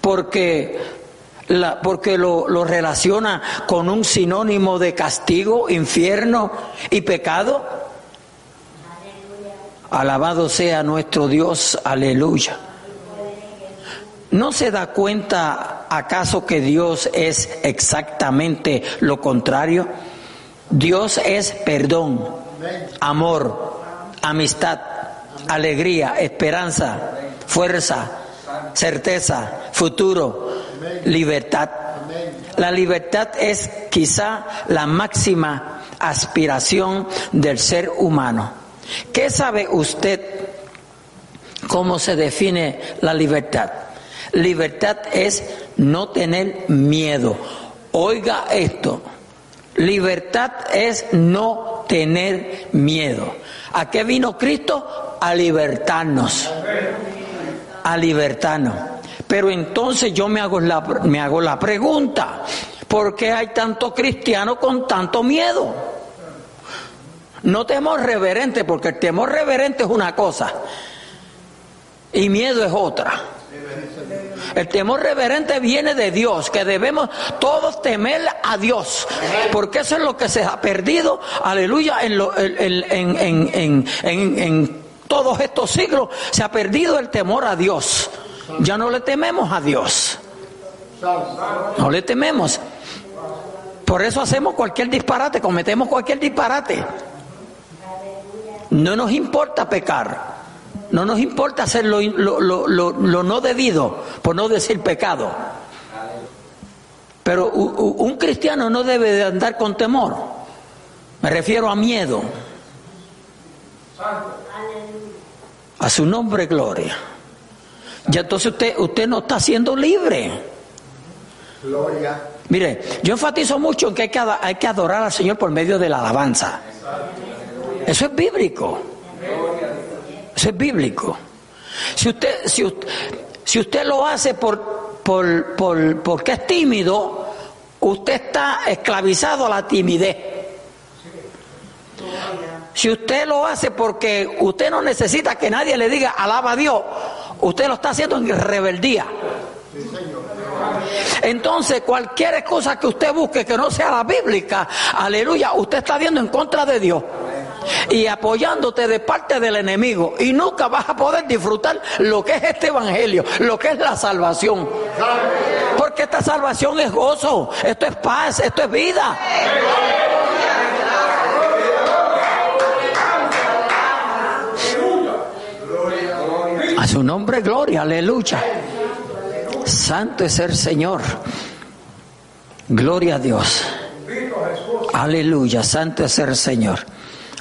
porque porque lo, lo relaciona con un sinónimo de castigo, infierno y pecado. Alabado sea nuestro Dios, aleluya. ¿No se da cuenta acaso que Dios es exactamente lo contrario? Dios es perdón, amor, amistad, alegría, esperanza, fuerza, certeza, futuro, libertad. La libertad es quizá la máxima aspiración del ser humano. ¿Qué sabe usted cómo se define la libertad? Libertad es no tener miedo. Oiga esto. Libertad es no tener miedo. ¿A qué vino Cristo? A libertarnos. A libertarnos. Pero entonces yo me hago la, me hago la pregunta, ¿por qué hay tanto cristiano con tanto miedo? No temor reverente, porque el temor reverente es una cosa y miedo es otra. El temor reverente viene de Dios, que debemos todos temer a Dios, porque eso es lo que se ha perdido, aleluya, en, en, en, en todos estos siglos, se ha perdido el temor a Dios. Ya no le tememos a Dios. No le tememos. Por eso hacemos cualquier disparate, cometemos cualquier disparate. No nos importa pecar. No nos importa hacer lo, no debido, por no decir pecado. Pero un cristiano no debe de andar con temor. Me refiero a miedo. A su nombre, gloria. Ya entonces usted, usted no está siendo libre. Gloria. Mire, yo enfatizo mucho en que hay, que hay que adorar al Señor por medio de la alabanza. Eso es bíblico. Eso es bíblico. Si usted, si usted, si usted lo hace por, por, por, porque es tímido, usted está esclavizado a la timidez. Si usted lo hace porque usted no necesita que nadie le diga alaba a Dios, Usted lo está haciendo en rebeldía. Entonces, cualquier cosa que usted busque que no sea la bíblica, aleluya, usted está viendo en contra de Dios y apoyándote de parte del enemigo y nunca vas a poder disfrutar lo que es este evangelio, lo que es la salvación. Porque esta salvación es gozo, esto es paz, esto es vida. Su nombre, gloria, aleluya. Santo es el Señor. Gloria a Dios. Aleluya, santo es el Señor.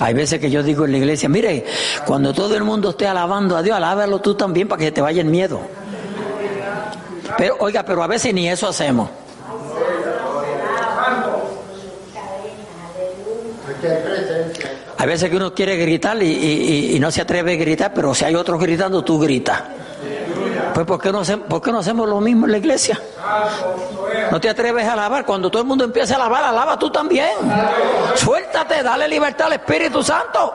Hay veces que yo digo en la iglesia, mire, cuando todo el mundo esté alabando a Dios, alábalo tú también para que te vaya el miedo. Pero, oiga, pero a veces ni eso hacemos. Hay veces que uno quiere gritar y, no se atreve a gritar, pero si hay otros gritando, tú gritas. Pues ¿por qué, no hacemos, ¿por qué no hacemos lo mismo en la iglesia? No te atreves a alabar. Cuando todo el mundo empieza a alabar, alaba tú también. Suéltate, dale libertad al Espíritu Santo.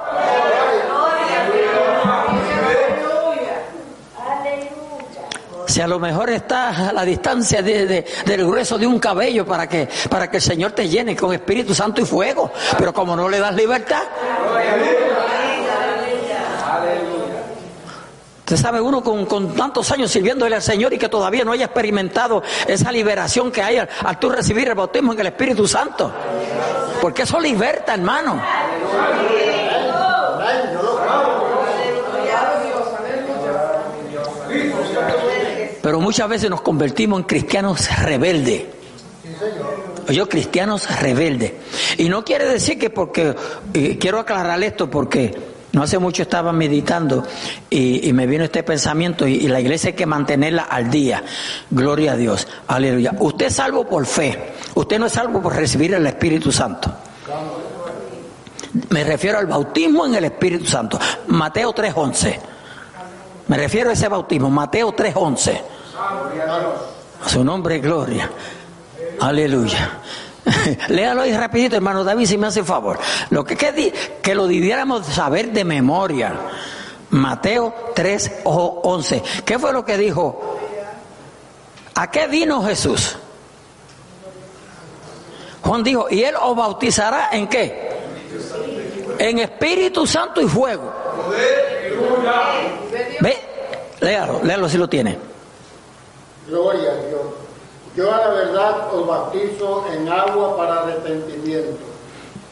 Si a lo mejor estás a la distancia del grueso de un cabello para que, para que el Señor te llene con Espíritu Santo y fuego, pero como no le das libertad. Usted sabe, uno con, tantos años sirviéndole al Señor y que todavía no haya experimentado esa liberación que hay al, al tú recibir el bautismo en el Espíritu Santo. Porque eso liberta, hermano. Muchas veces nos convertimos en cristianos rebeldes. Yo, cristianos rebeldes. Y no quiere decir que porque, quiero aclarar esto porque no hace mucho estaba meditando y, me vino este pensamiento y, la iglesia hay que mantenerla al día. Gloria a Dios. Aleluya. Usted es salvo por fe. Usted no es salvo por recibir el Espíritu Santo. Me refiero al bautismo en el Espíritu Santo. Mateo 3.11. Me refiero a ese bautismo. Mateo 3.11. A su nombre, gloria. Aleluya. Léalo ahí rapidito, hermano David, si me hace favor. Lo que, que, que lo debiéramos saber de memoria. Mateo 3 o 11. ¿Qué fue lo que dijo? ¿A qué vino Jesús? Juan dijo, y él os bautizará en qué? En Espíritu Santo y fuego. Ve, léalo, léalo si lo tiene. Gloria a Dios. Yo a la verdad os bautizo en agua para arrepentimiento,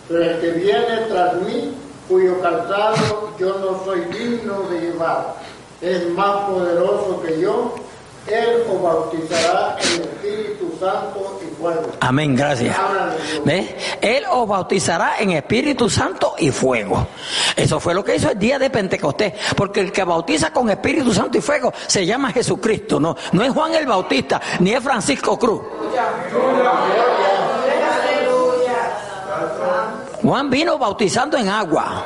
pero el que viene tras mí, cuyo calzado yo no soy digno de llevar, es más poderoso que yo, él os bautizará en Espíritu Santo y fuego. Amén, gracias. ¿Ves? Él os bautizará en Espíritu Santo y fuego. Eso fue lo que hizo el día de Pentecostés. Porque el que bautiza con Espíritu Santo y fuego se llama Jesucristo. No, no es Juan el Bautista, ni es Francisco Cruz. Juan vino bautizando en agua.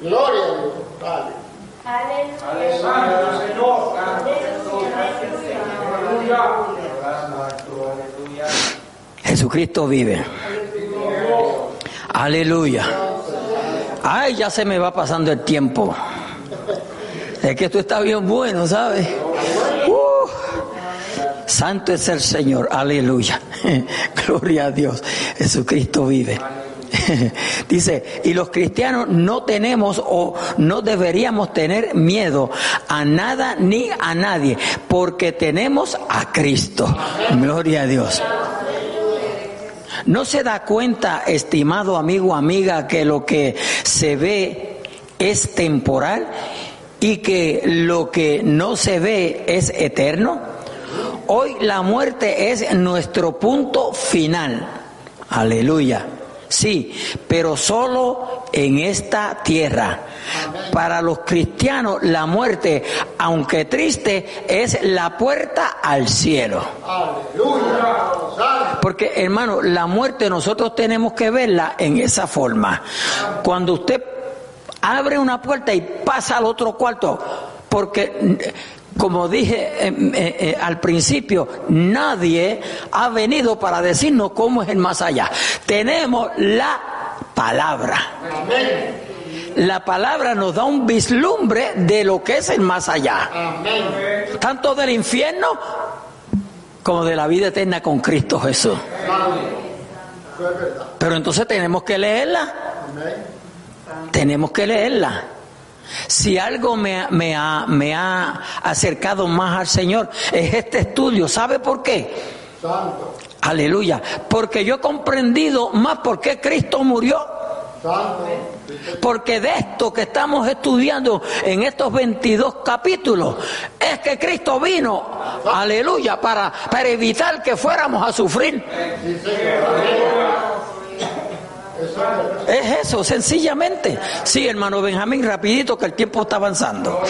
Gloria a Dios. Jesucristo vive. Aleluya. Ay, ya se me va pasando el tiempo. Es que esto está bien bueno, ¿sabes? Uh, santo es el Señor. Aleluya. Gloria a Dios. Jesucristo vive. Dice, y los cristianos no tenemos o no deberíamos tener miedo a nada ni a nadie, porque tenemos a Cristo. Gloria a Dios. ¿No se da cuenta, estimado amigo, amiga, que lo que se ve es temporal y que lo que no se ve es eterno? Hoy la muerte es nuestro punto final. Aleluya. Sí, pero solo en esta tierra. Para los cristianos la muerte, aunque triste, es la puerta al cielo. Porque hermano, la muerte nosotros tenemos que verla en esa forma. Cuando usted abre una puerta y pasa al otro cuarto, porque como dije eh, eh, eh, al principio, nadie ha venido para decirnos cómo es el más allá. Tenemos la palabra. La palabra nos da un vislumbre de lo que es el más allá. Tanto del infierno como de la vida eterna con Cristo Jesús. Pero entonces tenemos que leerla. Tenemos que leerla. Si algo me, me, ha, me ha acercado más al Señor es este estudio. ¿Sabe por qué? Santo. Aleluya. Porque yo he comprendido más por qué Cristo murió. Santo. Porque de esto que estamos estudiando en estos 22 capítulos es que Cristo vino, aleluya, para, para evitar que fuéramos a sufrir. Es eso, sencillamente. Sí, hermano Benjamín, rapidito que el tiempo está avanzando.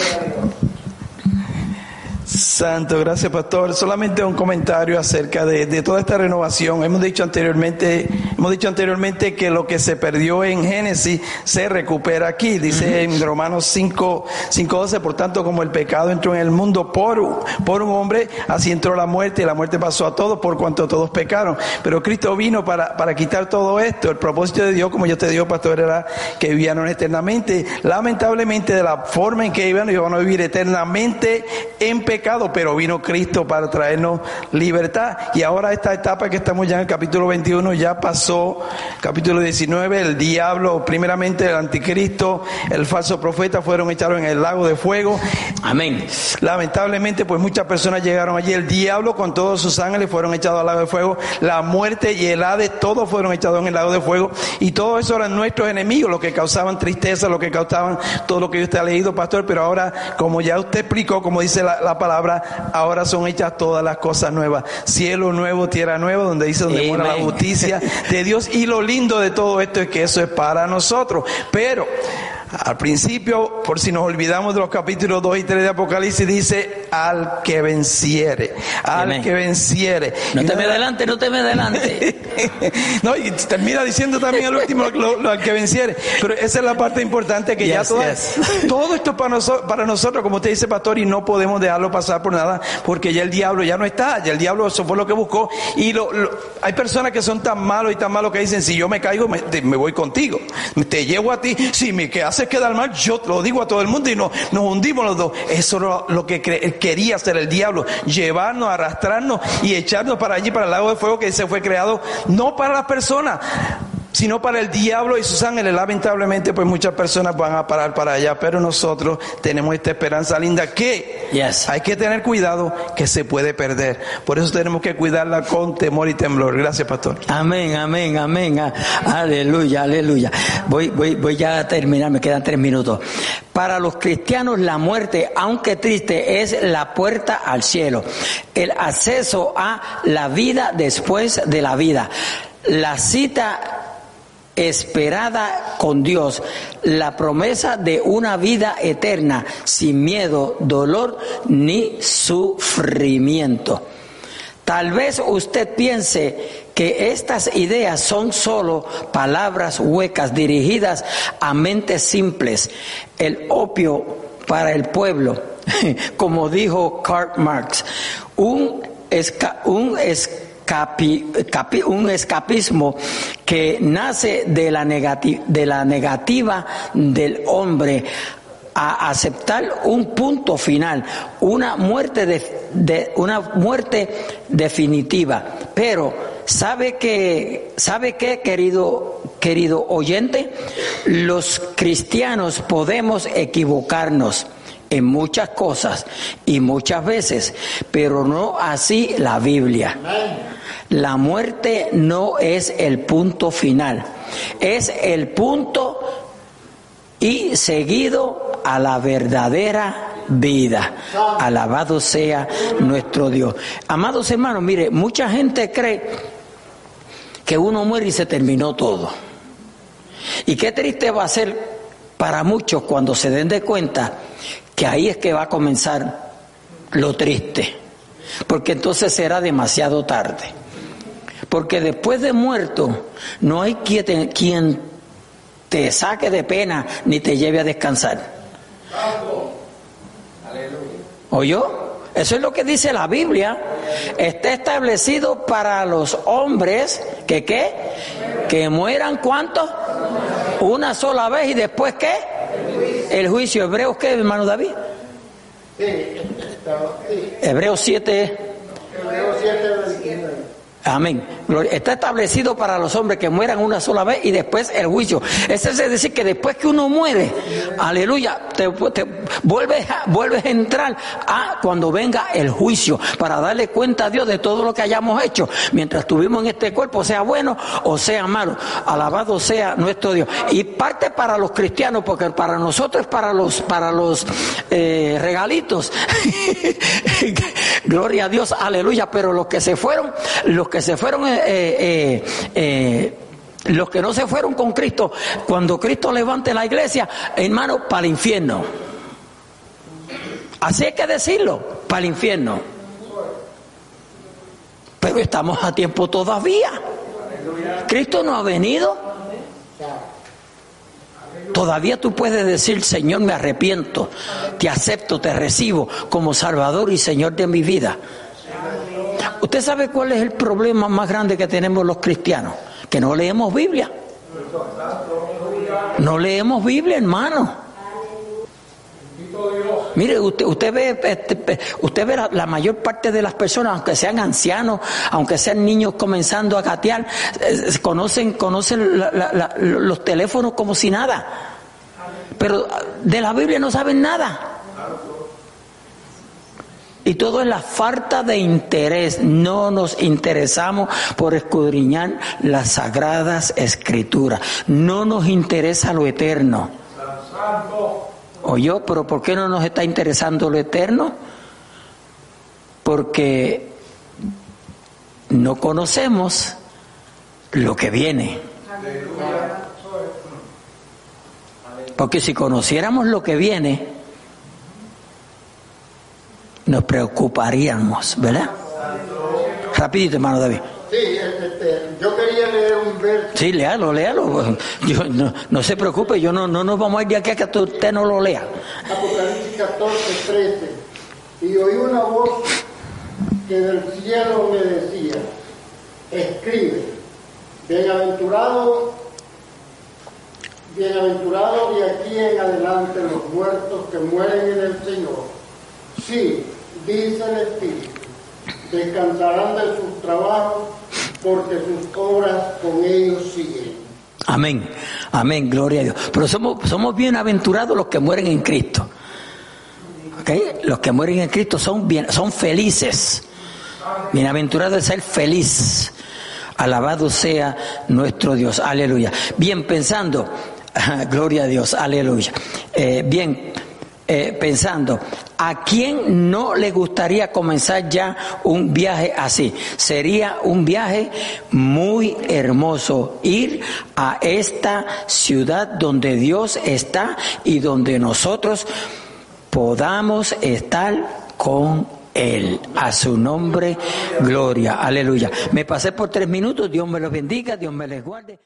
Santo, gracias pastor. Solamente un comentario acerca de, toda esta renovación. Hemos dicho anteriormente, hemos dicho anteriormente que lo que se perdió en Génesis se recupera aquí. Dice en Romanos 5, 5, por tanto como el pecado entró en el mundo por, por un hombre, así entró la muerte y la muerte pasó a todos por cuanto todos pecaron. Pero Cristo vino para, para quitar todo esto. El propósito de Dios, como yo te digo, pastor, era que vivían eternamente. Lamentablemente de la forma en que iban, iban a vivir eternamente en pecado pero vino Cristo para traernos libertad. Y ahora esta etapa que estamos ya en el capítulo 21 ya pasó, capítulo 19, el diablo, primeramente el anticristo, el falso profeta fueron echados en el lago de fuego. Amén. Lamentablemente, pues muchas personas llegaron allí. El diablo con todos sus ángeles fueron echados al lago de fuego. La muerte y el Hades, todos fueron echados en el lago de fuego. Y todo eso eran nuestros enemigos, los que causaban tristeza, los que causaban todo lo que usted ha leído, pastor. Pero ahora, como ya usted explicó, como dice la, la palabra, ahora son hechas todas las cosas nuevas. Cielo nuevo, tierra nueva, donde dice donde mora la justicia de Dios. Y lo lindo de todo esto es que eso es para nosotros. Pero al principio, por si nos olvidamos de los capítulos 2 y 3 de Apocalipsis, dice al que venciere, al que venciere. No te me adelante, no te me adelante. no, y termina diciendo también al último lo, al que venciere. Pero esa es la parte importante que ya todo, todo esto para, nosotros, para nosotros, como usted dice, pastor, y no podemos dejarlo pasar por nada, porque ya el diablo ya no está, ya el diablo eso fue lo que buscó. Y lo, hay personas que son tan malos y tan malos que dicen, si yo me caigo, me, me voy contigo. Te llevo a ti, si me quedas haces quedar mal, yo lo digo a todo el mundo y nos, nos hundimos los dos. Eso es lo, que quería hacer el diablo, llevarnos, arrastrarnos y echarnos para allí, para el lago de fuego que se fue creado, no para las personas, sino para el diablo y sus ángeles. Lamentablemente, pues muchas personas van a parar para allá, pero nosotros tenemos esta esperanza linda que hay que tener cuidado que se puede perder. Por eso tenemos que cuidarla con temor y temblor. Gracias, pastor. Amén, amén, amén. Aleluya, aleluya. Voy, voy, voy ya a terminar, me quedan tres minutos. Para los cristianos la muerte, aunque triste, es la puerta al cielo, el acceso a la vida después de la vida. La cita esperada con Dios, la promesa de una vida eterna sin miedo, dolor ni sufrimiento. Tal vez usted piense que estas ideas son solo palabras huecas dirigidas a mentes simples, el opio para el pueblo, como dijo Karl Marx, un, un un escapismo que nace de la, de la negativa del hombre a aceptar un punto final, una muerte de, una muerte definitiva. Pero sabe que sabe qué, querido querido oyente, los cristianos podemos equivocarnos en muchas cosas y muchas veces, pero no así la Biblia. La muerte no es el punto final, es el punto y seguido a la verdadera vida. Alabado sea nuestro Dios. Amados hermanos, mire, mucha gente cree que uno muere y se terminó todo. Y qué triste va a ser para muchos cuando se den de cuenta que ahí es que va a comenzar lo triste, porque entonces será demasiado tarde. Porque después de muerto no hay quien te saque de pena ni te lleve a descansar. ¿Oyó? Eso es lo que dice la Biblia. Está establecido para los hombres que qué? Que mueran cuántos? Una sola vez y después qué? El juicio. ¿Hebreos qué, hermano David? Hebreos 7. Hebreos 7, Amén. Está establecido para los hombres que mueran una sola vez y después el juicio. Eso es decir que después que uno muere, aleluya, te, vuelves, a, vuelves a entrar a cuando venga el juicio para darle cuenta a Dios de todo lo que hayamos hecho mientras estuvimos en este cuerpo, sea bueno o sea malo. Alabado sea nuestro Dios. Y parte para los cristianos, porque para nosotros para los, para los eh, regalitos. Gloria a Dios, aleluya. Pero los que se fueron, los que se fueron, eh, eh, eh, los que no se fueron con Cristo, cuando Cristo levante la iglesia, hermano, para el infierno. Así hay que decirlo, para el infierno. Pero estamos a tiempo todavía. Cristo no ha venido. Todavía tú puedes decir, Señor, me arrepiento, te acepto, te recibo como Salvador y Señor de mi vida. ¿Usted sabe cuál es el problema más grande que tenemos los cristianos? Que no leemos Biblia. No leemos Biblia, hermano. Mire, usted, usted ve, este, usted ve la, mayor parte de las personas, aunque sean ancianos, aunque sean niños comenzando a gatear, conocen, conocen los teléfonos como si nada. Pero de la Biblia no saben nada. Y todo es la falta de interés. No nos interesamos por escudriñar las sagradas escrituras. No nos interesa lo eterno. yo, pero ¿por qué no nos está interesando lo eterno? porque no conocemos lo que viene. Porque si conociéramos lo que viene, nos preocuparíamos, ¿verdad? Rapidito, hermano David. Sí, este, yo quería leer un verso. Sí, léalo, léalo. Yo, no, no se preocupe, yo no, no nos vamos a ir de aquí a que usted no lo lea. Apocalipsis 14, 13. Y oí una voz que del cielo me decía, escribe, bienaventurado, bienaventurado de aquí en adelante los muertos que mueren en el Señor. Sí, dice el Espíritu, descansarán de sus trabajos porque sus obras con ellos siguen. Amén, amén, gloria a Dios. Pero somos, somos bienaventurados los que mueren en Cristo. ¿Ok? Los que mueren en Cristo son, bien, son felices. Bienaventurado es ser feliz. Alabado sea nuestro Dios. Aleluya. Bien pensando. Gloria a Dios. Aleluya. Eh, bien eh, pensando. ¿A quién no le gustaría comenzar ya un viaje así? Sería un viaje muy hermoso ir a esta ciudad donde Dios está y donde nosotros podamos estar con él. A su nombre, gloria. Aleluya. Me pasé por tres minutos. Dios me los bendiga. Dios me les guarde.